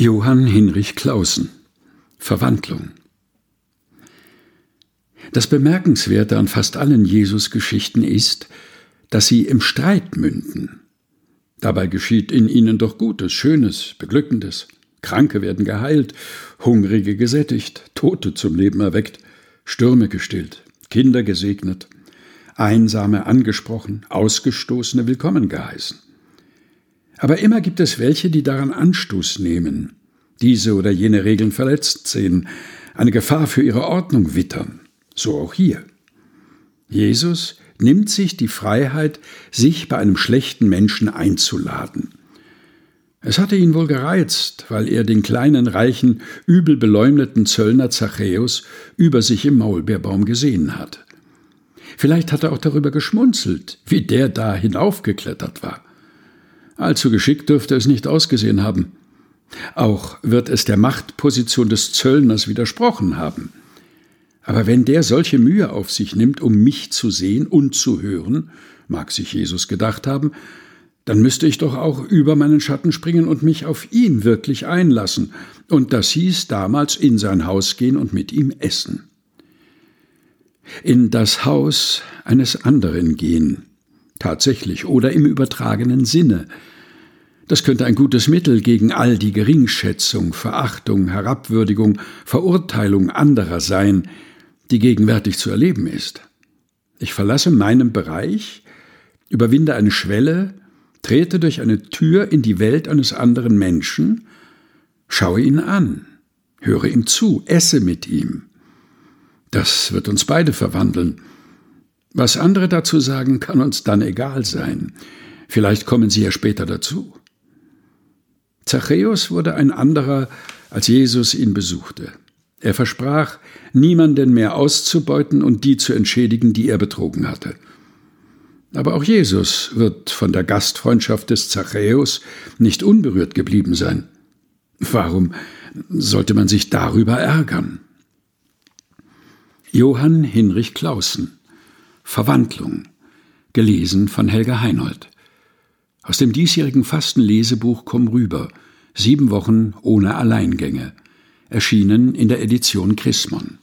Johann Hinrich Clausen Verwandlung Das Bemerkenswerte an fast allen Jesus-Geschichten ist, dass sie im Streit münden. Dabei geschieht in ihnen doch Gutes, Schönes, Beglückendes. Kranke werden geheilt, Hungrige gesättigt, Tote zum Leben erweckt, Stürme gestillt, Kinder gesegnet, Einsame angesprochen, Ausgestoßene willkommen geheißen. Aber immer gibt es welche, die daran Anstoß nehmen, diese oder jene Regeln verletzt sehen, eine Gefahr für ihre Ordnung wittern. So auch hier. Jesus nimmt sich die Freiheit, sich bei einem schlechten Menschen einzuladen. Es hatte ihn wohl gereizt, weil er den kleinen, reichen, übel beleumdeten Zöllner Zachäus über sich im Maulbeerbaum gesehen hat. Vielleicht hat er auch darüber geschmunzelt, wie der da hinaufgeklettert war. Allzu geschickt dürfte es nicht ausgesehen haben. Auch wird es der Machtposition des Zöllners widersprochen haben. Aber wenn der solche Mühe auf sich nimmt, um mich zu sehen und zu hören, mag sich Jesus gedacht haben, dann müsste ich doch auch über meinen Schatten springen und mich auf ihn wirklich einlassen, und das hieß damals in sein Haus gehen und mit ihm essen. In das Haus eines anderen gehen, tatsächlich oder im übertragenen Sinne, das könnte ein gutes Mittel gegen all die Geringschätzung, Verachtung, Herabwürdigung, Verurteilung anderer sein, die gegenwärtig zu erleben ist. Ich verlasse meinen Bereich, überwinde eine Schwelle, trete durch eine Tür in die Welt eines anderen Menschen, schaue ihn an, höre ihm zu, esse mit ihm. Das wird uns beide verwandeln. Was andere dazu sagen, kann uns dann egal sein. Vielleicht kommen sie ja später dazu. Zachäus wurde ein anderer, als Jesus ihn besuchte. Er versprach, niemanden mehr auszubeuten und die zu entschädigen, die er betrogen hatte. Aber auch Jesus wird von der Gastfreundschaft des Zachäus nicht unberührt geblieben sein. Warum sollte man sich darüber ärgern? Johann Hinrich Clausen Verwandlung gelesen von Helga Heinold aus dem diesjährigen Fastenlesebuch Komm rüber, sieben Wochen ohne Alleingänge, erschienen in der Edition Chrismon.